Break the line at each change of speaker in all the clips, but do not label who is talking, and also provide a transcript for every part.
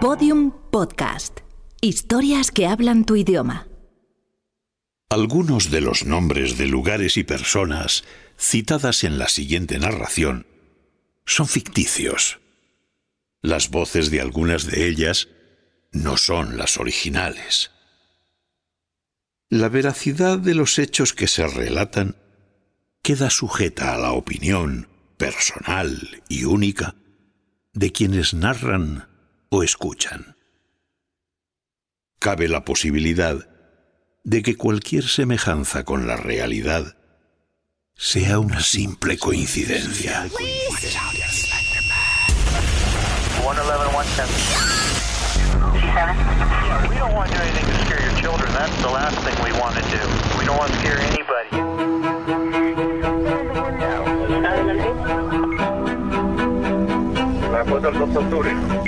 Podium Podcast. Historias que hablan tu idioma.
Algunos de los nombres de lugares y personas citadas en la siguiente narración son ficticios. Las voces de algunas de ellas no son las originales. La veracidad de los hechos que se relatan queda sujeta a la opinión personal y única de quienes narran o escuchan. Cabe la posibilidad de que cualquier semejanza con la realidad sea una simple coincidencia.
Want to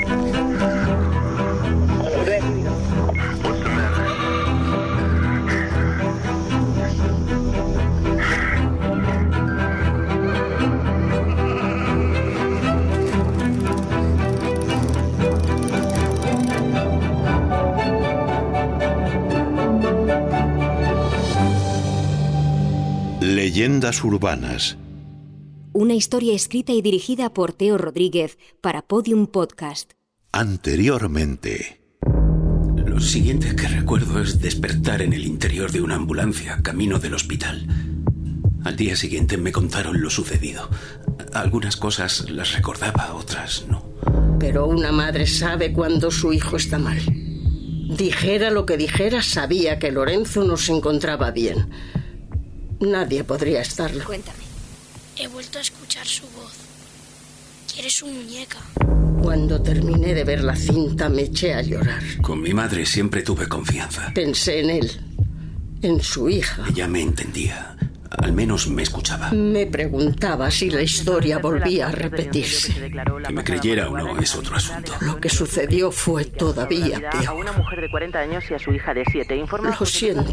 Leyendas urbanas.
Una historia escrita y dirigida por Teo Rodríguez para Podium Podcast.
Anteriormente.
Lo siguiente que recuerdo es despertar en el interior de una ambulancia camino del hospital. Al día siguiente me contaron lo sucedido. Algunas cosas las recordaba, otras no.
Pero una madre sabe cuando su hijo está mal. Dijera lo que dijera, sabía que Lorenzo no se encontraba bien. Nadie podría estarlo.
Cuéntame. He vuelto a escuchar su voz. Quiere su muñeca.
Cuando terminé de ver la cinta me eché a llorar.
Con mi madre siempre tuve confianza.
Pensé en él, en su hija.
Ella me entendía. Al menos me escuchaba.
Me preguntaba si la historia volvía a repetirse.
Que me creyera o no es otro asunto.
Lo que sucedió fue todavía
A
peor.
una mujer de 40 años y a su hija de 7. Informa
Lo siento.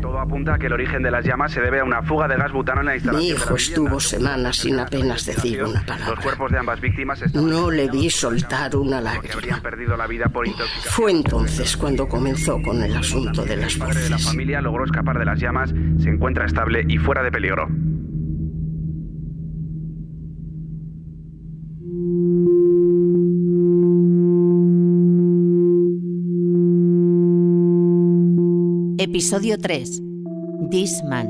Todo apunta a que el origen de las llamas se debe a una fuga de gas butano en la
Mi
instalación. de
hijo estuvo semanas sin apenas decir una
Los
palabra.
cuerpos de ambas víctimas
No le vi soltar una lágrima.
perdido la vida por intoxicación.
Fue entonces cuando comenzó con el asunto de las
de la
voces.
familia logró escapar de las llamas, se encuentra estable y fuera de peligro.
Episodio 3. This Man.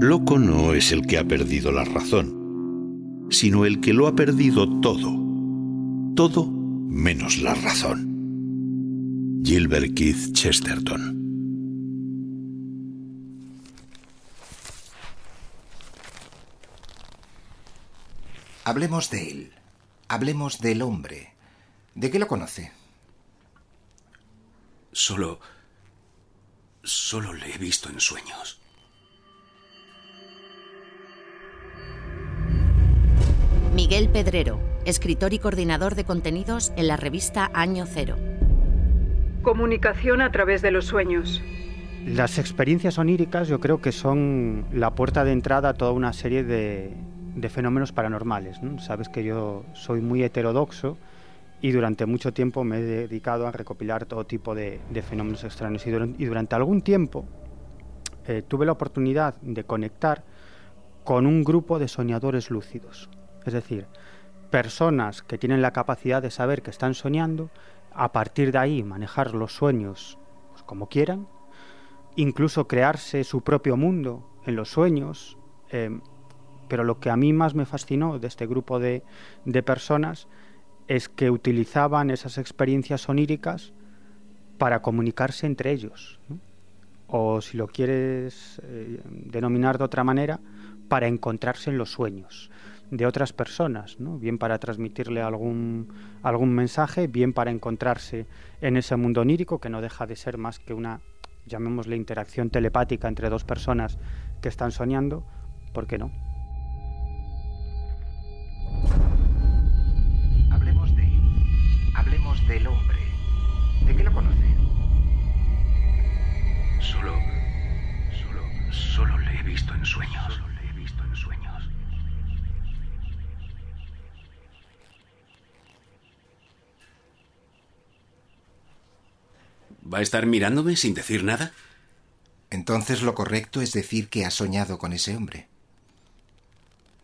Loco no es el que ha perdido la razón, sino el que lo ha perdido todo. Todo menos la razón. Gilbert Keith Chesterton.
Hablemos de él. Hablemos del hombre. ¿De qué lo conoce?
Solo... Solo le he visto en sueños.
Miguel Pedrero, escritor y coordinador de contenidos en la revista Año Cero.
Comunicación a través de los sueños.
Las experiencias oníricas yo creo que son la puerta de entrada a toda una serie de, fenómenos paranormales. ¿no? Sabes que yo soy muy heterodoxo y durante mucho tiempo me he dedicado a recopilar todo tipo de, fenómenos extraños. Y durante algún tiempo eh, tuve la oportunidad de conectar con un grupo de soñadores lúcidos. Es decir, personas que tienen la capacidad de saber que están soñando, a partir de ahí manejar los sueños pues, como quieran, incluso crearse su propio mundo en los sueños. eh, pero lo que a mí más me fascinó de este grupo de, de personas es que utilizaban esas experiencias oníricas para comunicarse entre ellos. O si lo quieres eh, denominar de otra manera, para encontrarse en los sueños de otras personas, ¿no? bien para transmitirle algún, algún mensaje, bien para encontrarse en ese mundo onírico que no deja de ser más que una, llamémosle, interacción telepática entre dos personas que están soñando, ¿por qué no?
Hablemos de. Hablemos del hombre. ¿De qué lo conoce?
¿Va a estar mirándome sin decir nada?
Entonces lo correcto es decir que ha soñado con ese hombre.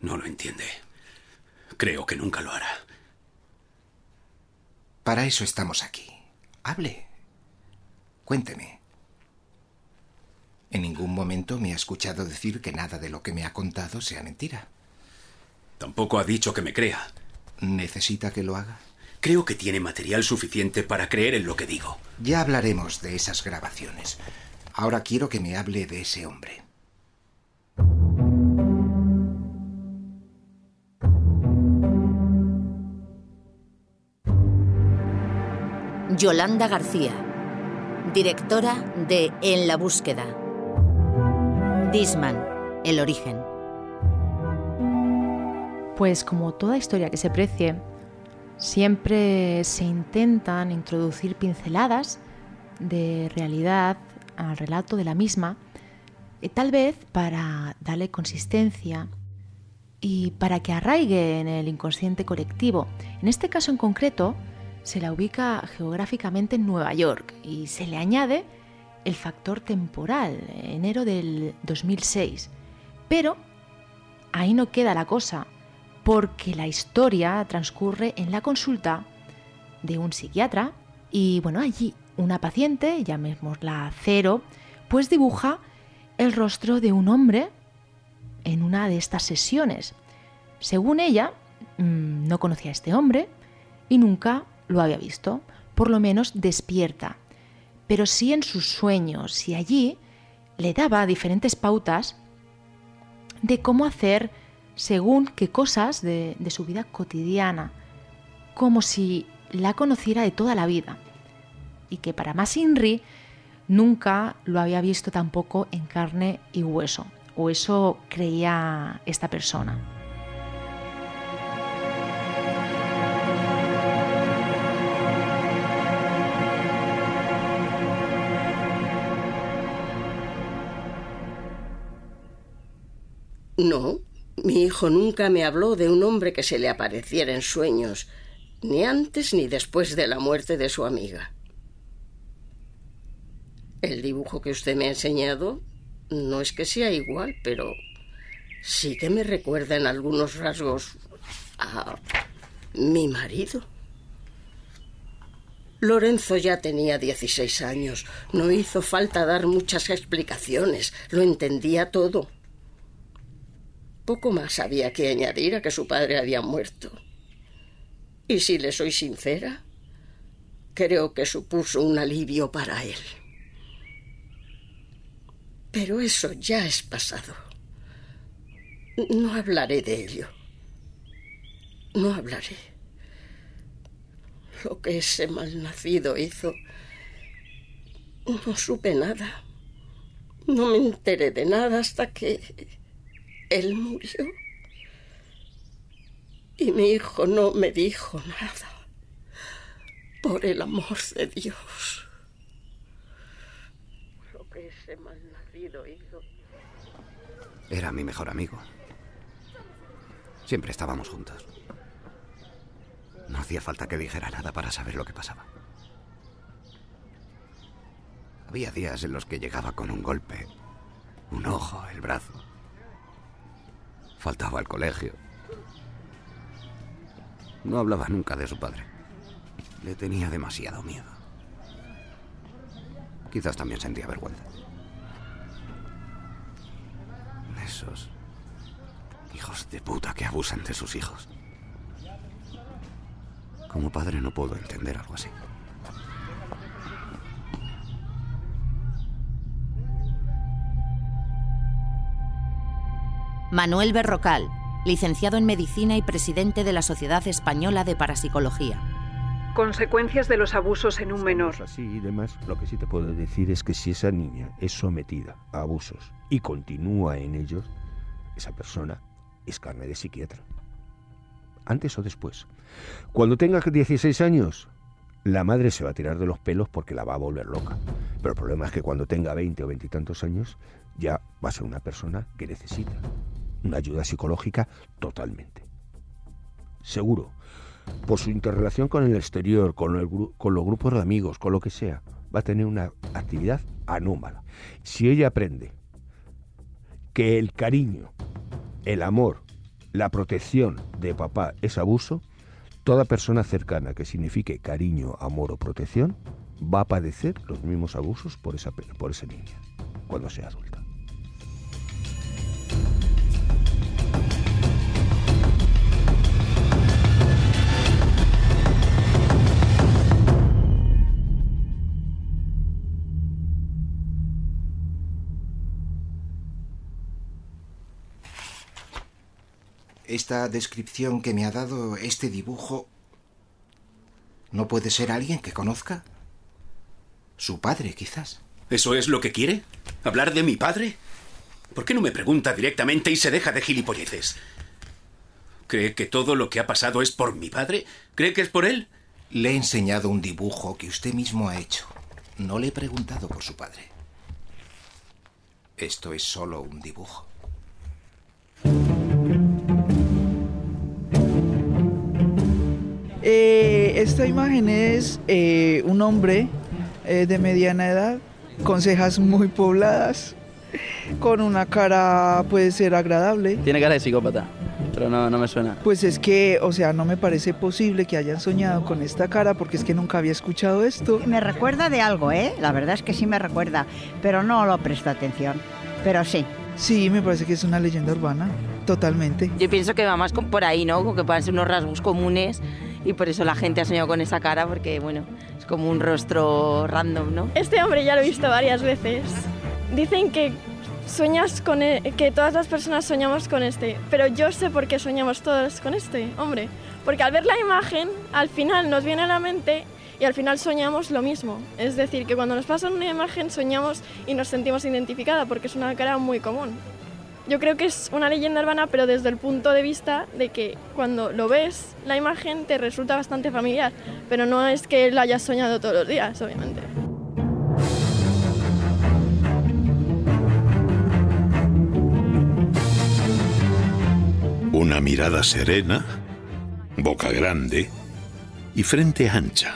No lo entiende. Creo que nunca lo hará.
Para eso estamos aquí. Hable. Cuénteme. En ningún momento me ha escuchado decir que nada de lo que me ha contado sea mentira.
Tampoco ha dicho que me crea.
¿Necesita que lo haga?
Creo que tiene material suficiente para creer en lo que digo.
Ya hablaremos de esas grabaciones. Ahora quiero que me hable de ese hombre.
Yolanda García, directora de En la búsqueda. Disman, El origen.
Pues como toda historia que se precie, siempre se intentan introducir pinceladas de realidad al relato de la misma, eh, tal vez para darle consistencia y para que arraigue en el inconsciente colectivo. En este caso en concreto, se la ubica geográficamente en Nueva York y se le añade el factor temporal, enero del 2006. Pero ahí no queda la cosa, porque la historia transcurre en la consulta de un psiquiatra y bueno, allí una paciente, llamémosla Cero, pues dibuja el rostro de un hombre en una de estas sesiones. Según ella, mm, no conocía a este hombre y nunca lo había visto, por lo menos despierta, pero sí en sus sueños y allí le daba diferentes pautas de cómo hacer según qué cosas de, su vida cotidiana, como si la conociera de toda la vida y que para más Inri nunca lo había visto tampoco en carne y hueso, o eso creía esta persona.
No, mi hijo nunca me habló de un hombre que se le apareciera en sueños, ni antes ni después de la muerte de su amiga. El dibujo que usted me ha enseñado no es que sea igual, pero sí que me recuerda en algunos rasgos a mi marido. Lorenzo ya tenía 16 años. No hizo falta dar muchas explicaciones. Lo entendía todo. Poco más había que añadir a que su padre había muerto. Y si le soy sincera, creo que supuso un alivio para él. Pero eso ya es pasado. No hablaré de ello. No hablaré. Lo que ese malnacido hizo, no supe nada. No me enteré de nada hasta que él murió. Y mi hijo no me dijo nada. Por el amor de Dios. Lo que ese malnacido hizo.
Era mi mejor amigo. Siempre estábamos juntos. No hacía falta que dijera nada para saber lo que pasaba. Había días en los que llegaba con un golpe, un ojo, el brazo. Faltaba al colegio. No hablaba nunca de su padre. Le tenía demasiado miedo. Quizás también sentía vergüenza. Esos hijos de puta que abusan de sus hijos. Como padre no puedo entender algo así.
Manuel Berrocal, licenciado en Medicina y presidente de la Sociedad Española de Parapsicología.
Consecuencias de los abusos en un menor.
Así y demás, lo que sí te puedo decir es que si esa niña es sometida a abusos y continúa en ellos, esa persona es carne de psiquiatra. Antes o después. Cuando tenga 16 años, la madre se va a tirar de los pelos porque la va a volver loca. Pero el problema es que cuando tenga 20 o 20 y tantos años, ya va a ser una persona que necesita una ayuda psicológica totalmente. Seguro, por su interrelación con el exterior, con, el, con los grupos de amigos, con lo que sea, va a tener una actividad anómala. Si ella aprende que el cariño, el amor, la protección de papá es abuso, toda persona cercana que signifique cariño, amor o protección va a padecer los mismos abusos por esa, por esa niña cuando sea adulta.
Esta descripción que me ha dado este dibujo ¿No puede ser alguien que conozca? Su padre, quizás.
¿Eso es lo que quiere? ¿Hablar de mi padre? ¿Por qué no me pregunta directamente y se deja de gilipolleces? ¿Cree que todo lo que ha pasado es por mi padre? ¿Cree que es por él?
Le he enseñado un dibujo que usted mismo ha hecho. No le he preguntado por su padre. Esto es solo un dibujo.
Eh, esta imagen es eh, un hombre eh, de mediana edad, con cejas muy pobladas, con una cara puede ser agradable.
Tiene cara de psicópata, pero no, no me suena.
Pues es que, o sea, no me parece posible que hayan soñado con esta cara porque es que nunca había escuchado esto.
Me recuerda de algo, ¿eh? La verdad es que sí me recuerda, pero no lo presto atención. Pero sí.
Sí, me parece que es una leyenda urbana, totalmente.
Yo pienso que va más por ahí, ¿no? Como que pueden ser unos rasgos comunes y por eso la gente ha soñado con esa cara porque, bueno, es como un rostro random, ¿no?
Este hombre ya lo he visto varias veces. Dicen que sueñas con e, que todas las personas soñamos con este, pero yo sé por qué soñamos todos con este hombre, porque al ver la imagen, al final nos viene a la mente y al final soñamos lo mismo. Es decir, que cuando nos pasa una imagen soñamos y nos sentimos identificada porque es una cara muy común. Yo creo que es una leyenda urbana, pero desde el punto de vista de que cuando lo ves, la imagen te resulta bastante familiar, pero no es que lo hayas soñado todos los días, obviamente.
Una mirada serena, boca grande y frente ancha.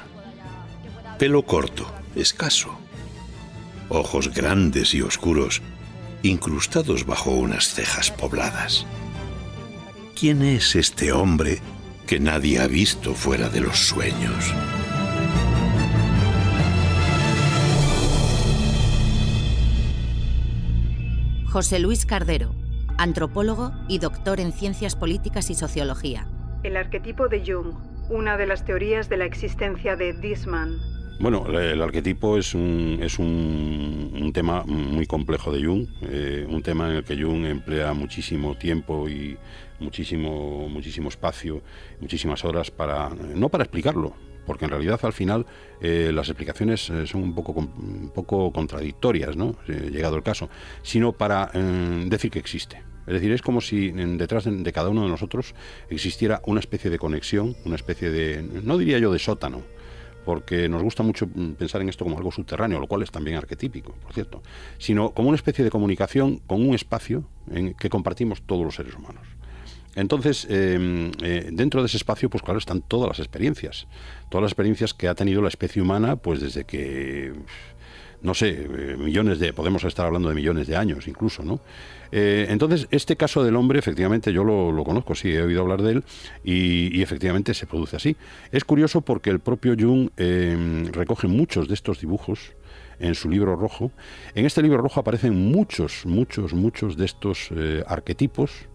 Pelo corto, escaso. Ojos grandes y oscuros incrustados bajo unas cejas pobladas. ¿Quién es este hombre que nadie ha visto fuera de los sueños?
José Luis Cardero, antropólogo y doctor en ciencias políticas y sociología.
El arquetipo de Jung, una de las teorías de la existencia de Disman,
bueno, el arquetipo es un, es un, tema muy complejo de Jung, eh, un tema en el que Jung emplea muchísimo tiempo y muchísimo, muchísimo espacio, muchísimas horas para, no para explicarlo, porque en realidad al final eh, las explicaciones eh, son un poco, un poco contradictorias, ¿no? llegado el caso, sino para decir que existe. Es decir, es como si detrás de, cada uno de nosotros existiera una especie de conexión, una especie de, no diría yo de sótano, porque nos gusta mucho mm, pensar en esto como algo subterráneo, lo cual es también arquetípico, por cierto, sino como una especie de comunicación con un espacio en que compartimos todos los seres humanos. Entonces, em, eh, dentro de ese espacio, pues claro, están todas las experiencias, todas las experiencias que ha tenido la especie humana, pues desde que no sé, eh, millones de, podemos estar hablando de millones de años incluso, ¿no? Eh, entonces, este caso del hombre, efectivamente, yo lo, conozco, sí, he oído hablar de él y, efectivamente se produce así. Es curioso porque el propio Jung em, recoge muchos de estos dibujos en su libro rojo. En este libro rojo aparecen muchos, muchos, muchos de estos eh, arquetipos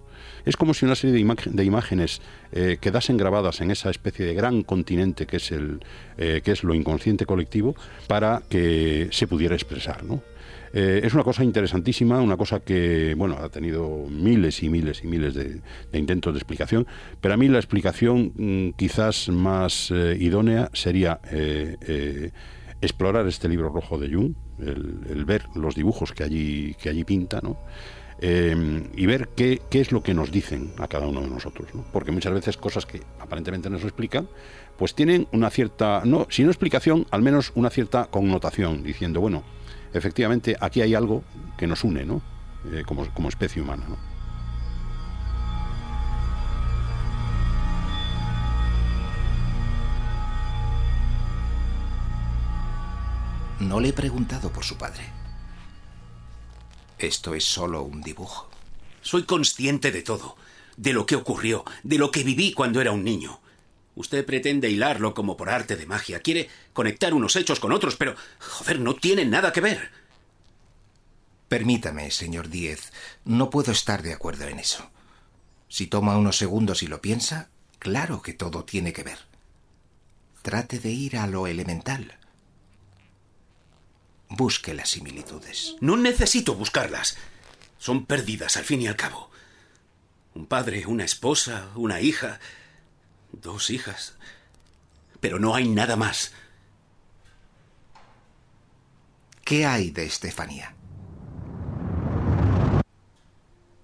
es como si una serie de, imágenes eh, quedasen grabadas en esa especie de gran continente que es, el, eh, que es lo inconsciente colectivo para que se pudiera expresar. ¿no? Eh, es una cosa interesantísima, una cosa que bueno ha tenido miles y miles y miles de, intentos de explicación, pero a mí la explicación mm, quizás más idónea sería explorar este libro rojo de Jung, el, el, ver los dibujos que allí, que allí pinta, ¿no? Em, y ver qué, es lo que nos dicen a cada uno de nosotros. Porque muchas veces cosas que aparentemente nos explican, pues tienen una cierta, no, si no explicación, al menos una cierta connotación, diciendo, bueno, efectivamente aquí hay algo que nos une, ¿no? Eh, como, como especie humana. ¿no?
No le he preguntado por su padre. Esto es solo un dibujo.
Soy consciente de todo, de lo que ocurrió, de lo que viví cuando era un niño. Usted pretende hilarlo como por arte de magia, quiere conectar unos hechos con otros, pero, joder, no tienen nada que ver.
Permítame, señor Díez, no puedo estar de acuerdo en eso. Si toma unos segundos y lo piensa, claro que todo tiene que ver. Trate de ir a lo elemental. Busque las similitudes.
No necesito buscarlas. Son perdidas al fin y al cabo. Un padre, una esposa, una hija, dos hijas. Pero no hay nada más.
¿Qué hay de Estefanía?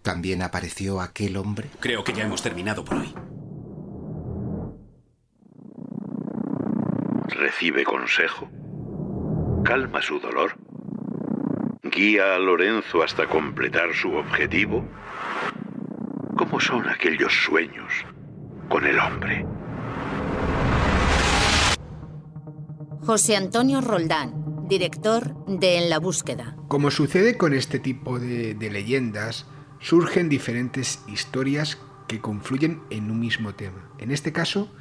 ¿También apareció aquel hombre?
Creo que ya hemos terminado por hoy.
Recibe consejo. Calma su dolor. Guía a Lorenzo hasta completar su objetivo. ¿Cómo son aquellos sueños con el hombre?
José Antonio Roldán, director de En la búsqueda.
Como sucede con este tipo de, de leyendas, surgen diferentes historias que confluyen en un mismo tema. En este caso,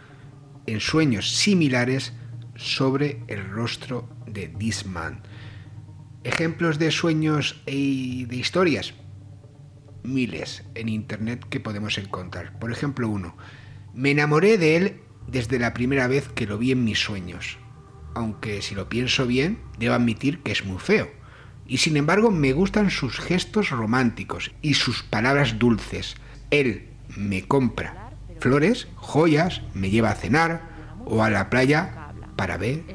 en sueños similares sobre el rostro de Disman. Ejemplos de sueños y de historias, miles en internet que podemos encontrar. Por ejemplo, uno. Me enamoré de él desde la primera vez que lo vi en mis sueños. Aunque si lo pienso bien, debo admitir que es muy feo. Y sin embargo me gustan sus gestos románticos y sus palabras dulces. Él me compra flores, joyas, me lleva a cenar o a la playa para ver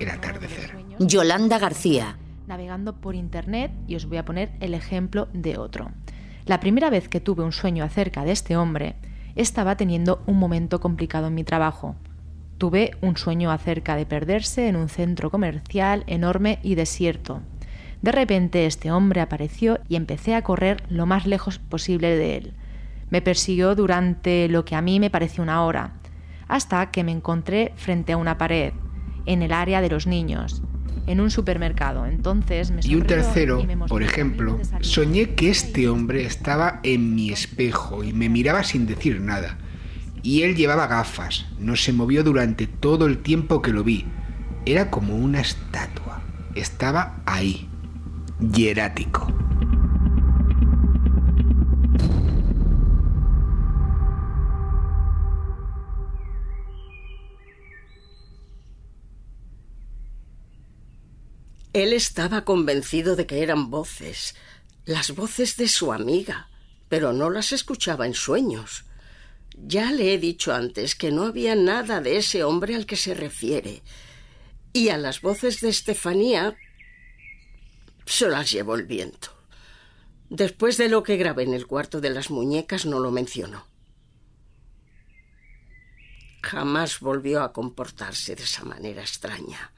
el atardecer.
Yolanda García.
Navegando por internet y os voy a poner el ejemplo de otro. La primera vez que tuve un sueño acerca de este hombre, estaba teniendo un momento complicado en mi trabajo. Tuve un sueño acerca de perderse en un centro comercial enorme y desierto. De repente este hombre apareció y empecé a correr lo más lejos posible de él. Me persiguió durante lo que a mí me pareció una hora, hasta que me encontré frente a una pared, en el área de los niños, en un supermercado. Entonces me
Y un tercero,
y me
por ejemplo, soñé que este hombre estaba en mi espejo y me miraba sin decir nada. Y él llevaba gafas, no se movió durante todo el tiempo que lo vi. Era como una estatua. Estaba ahí, hierático.
Él estaba convencido de que eran voces, las voces de su amiga, pero no las escuchaba en sueños. Ya le he dicho antes que no había nada de ese hombre al que se refiere. Y a las voces de Estefanía se las llevó el viento. Después de lo que grabé en el cuarto de las muñecas no lo mencionó. Jamás volvió a comportarse de esa manera extraña.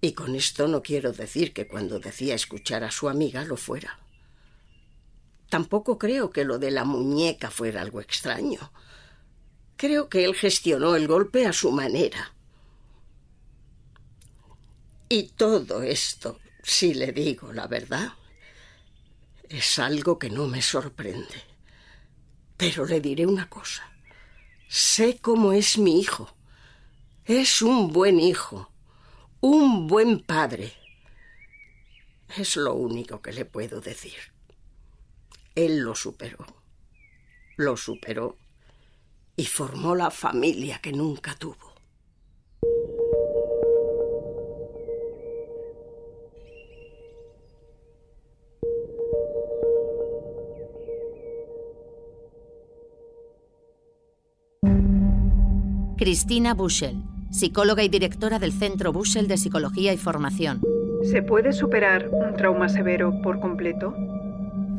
Y con esto no quiero decir que cuando decía escuchar a su amiga lo fuera. Tampoco creo que lo de la muñeca fuera algo extraño. Creo que él gestionó el golpe a su manera. Y todo esto, si le digo la verdad, es algo que no me sorprende. Pero le diré una cosa. Sé cómo es mi hijo. Es un buen hijo un buen padre. Es lo único que le puedo decir. Él lo superó. Lo superó y formó la familia que nunca tuvo.
Cristina Bushel, psicóloga y directora del Centro Bushel de Psicología y Formación.
¿Se puede superar un trauma severo por completo?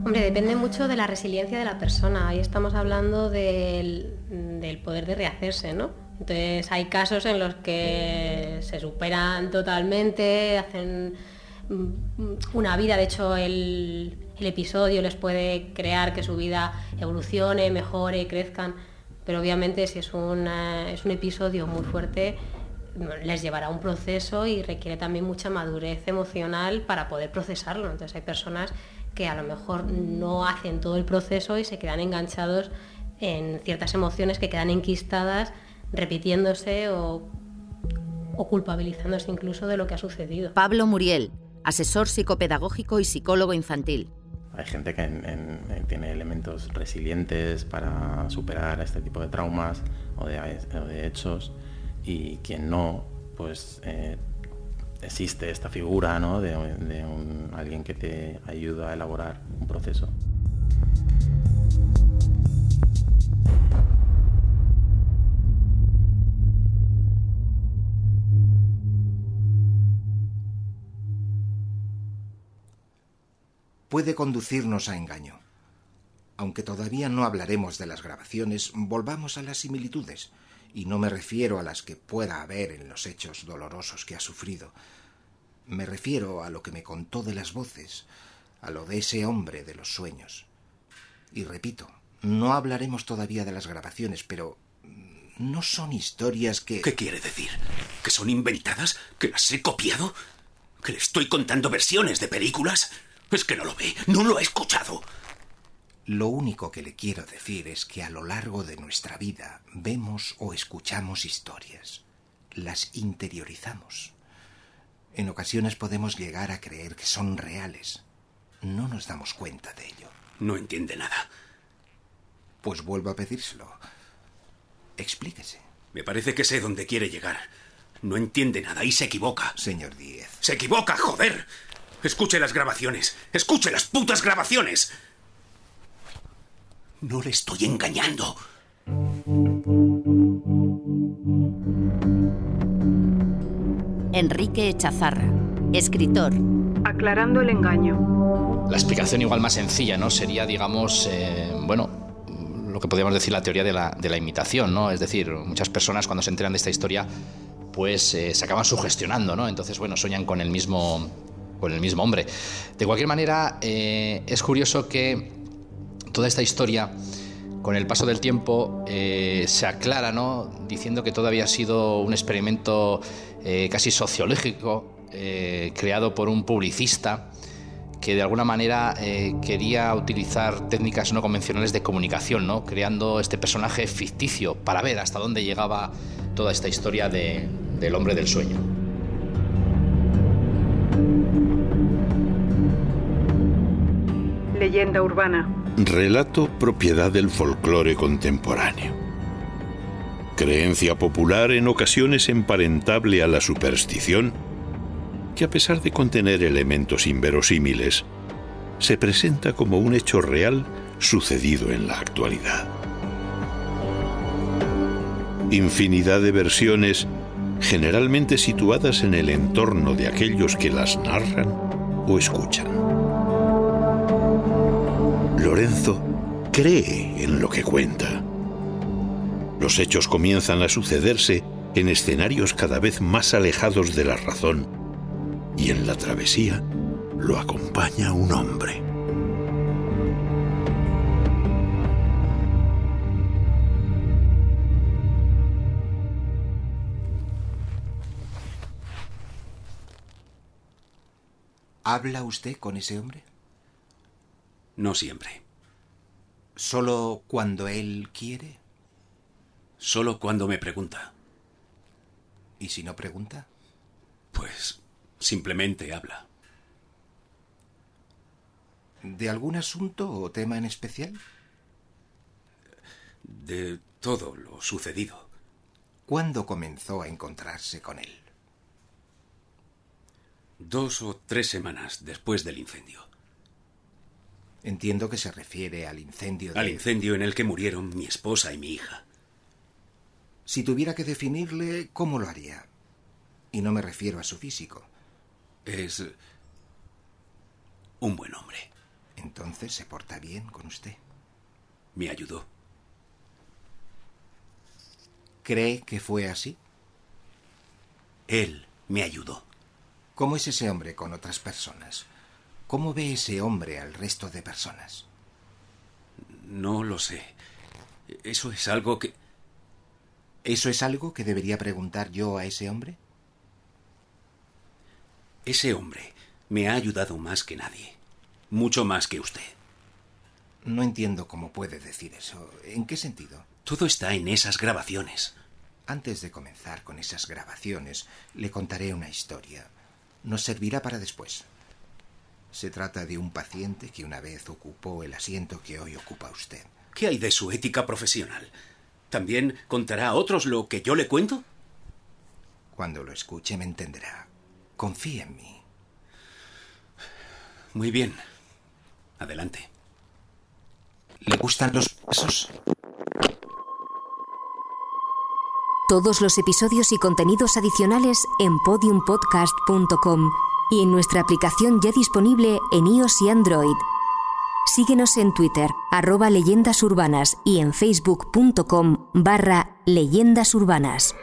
Hombre, depende mucho de la resiliencia de la persona. Ahí estamos hablando del, del poder de rehacerse, ¿no? Entonces hay casos en los que se superan totalmente, hacen mm, una vida, de hecho el, el episodio les puede crear que su vida evolucione, mejore, crezcan, pero obviamente si es un, es un episodio muy fuerte, les llevará un proceso y requiere también mucha madurez emocional para poder procesarlo. Entonces hay personas que a lo mejor no hacen todo el proceso y se quedan enganchados en ciertas emociones que quedan enquistadas repitiéndose o culpabilizándose incluso de lo que ha sucedido.
Pablo Muriel, asesor psicopedagógico y psicólogo infantil.
Hay gente que tiene elementos resilientes para superar este tipo de traumas o de, hechos y quien no, pues eh, existe esta figura ¿no? de, alguien que te ayuda a elaborar un proceso.
Puede conducirnos a engaño. Aunque todavía no hablaremos de las grabaciones, volvamos a las similitudes, y no me refiero a las que pueda haber en los hechos dolorosos que ha sufrido. Me refiero a lo que me contó de las voces, a lo de ese hombre de los sueños. Y repito, no hablaremos todavía de las grabaciones, pero no son historias que...
¿Qué quiere decir? ¿Que son inventadas? ¿Que las he copiado? ¿Que le estoy contando versiones de películas? Es que no lo ve, no lo ha escuchado.
Lo único que le quiero decir es que a lo largo de nuestra vida vemos o escuchamos historias. Las interiorizamos. En ocasiones podemos llegar a creer que son reales. No nos damos cuenta de ello.
No entiende nada.
Pues vuelvo a pedírselo. Explíquese.
Me parece que sé dónde quiere llegar. No entiende nada y se equivoca.
Señor Díez.
Se equivoca, joder. Escuche las grabaciones. Escuche las putas grabaciones. No le estoy engañando.
Enrique Echazarra, escritor.
Aclarando el engaño.
La explicación igual más sencilla, ¿no? Sería, digamos, eh, bueno, lo que podríamos decir la teoría de la, de la, imitación, ¿no? Es decir, muchas personas cuando se enteran de esta historia, pues eh, se acaban sugestionando, ¿no? Entonces, bueno, sueñan con el mismo, con el mismo hombre. De cualquier manera, eh, es curioso que toda esta historia, con el paso del tiempo, eh, se aclara, ¿no? Diciendo que todavía ha sido un experimento eh, casi sociológico creado por un publicista que de alguna manera quería utilizar técnicas no convencionales de comunicación, ¿no? creando este personaje ficticio para ver hasta dónde llegaba toda esta historia del hombre del sueño.
Leyenda urbana.
Relato propiedad del folclore contemporáneo. Creencia popular en ocasiones emparentable a la superstición, que a pesar de contener elementos inverosímiles, se presenta como un hecho real sucedido en la actualidad. Infinidad de versiones, generalmente situadas en el entorno de aquellos que las narran o escuchan. Lorenzo cree en lo que cuenta. Los hechos comienzan a sucederse en escenarios cada vez más alejados de la razón y en la travesía lo acompaña un hombre.
¿Habla usted con ese hombre?
No siempre.
¿Solo cuando él quiere?
Solo cuando me pregunta.
¿Y si no pregunta?
Pues simplemente habla.
¿De algún asunto o tema en especial?
De todo lo sucedido.
¿Cuándo comenzó a encontrarse con él?
Dos o tres semanas después del incendio.
Entiendo que se refiere al incendio de...
Al incendio en el que murieron mi esposa y mi hija.
Si tuviera que definirle, ¿cómo lo haría? Y no me refiero a su físico.
Es un buen hombre.
Entonces se porta bien con usted.
Me ayudó.
¿Cree que fue así?
Él me ayudó.
¿Cómo es ese hombre con otras personas? ¿Cómo ve ese hombre al resto de personas?
No lo sé. Eso es algo que...
¿Eso es algo que debería preguntar yo a ese hombre?
Ese hombre me ha ayudado más que nadie. Mucho más que usted.
No entiendo cómo puede decir eso. ¿En qué sentido?
Todo está en esas grabaciones.
Antes de comenzar con esas grabaciones, le contaré una historia. Nos servirá para después. Se trata de un paciente que una vez ocupó el asiento que hoy ocupa usted.
¿Qué hay de su ética profesional? ¿También contará a otros lo que yo le cuento?
Cuando lo escuche me entenderá. Confíe en mí.
Muy bien. Adelante.
¿Le gustan los pasos?
Todos los episodios y contenidos adicionales en podiumpodcast.com y en nuestra aplicación ya disponible en iOS y Android. Síguenos en Twitter, arroba leyendas urbanas y en facebook.com barra leyendas urbanas.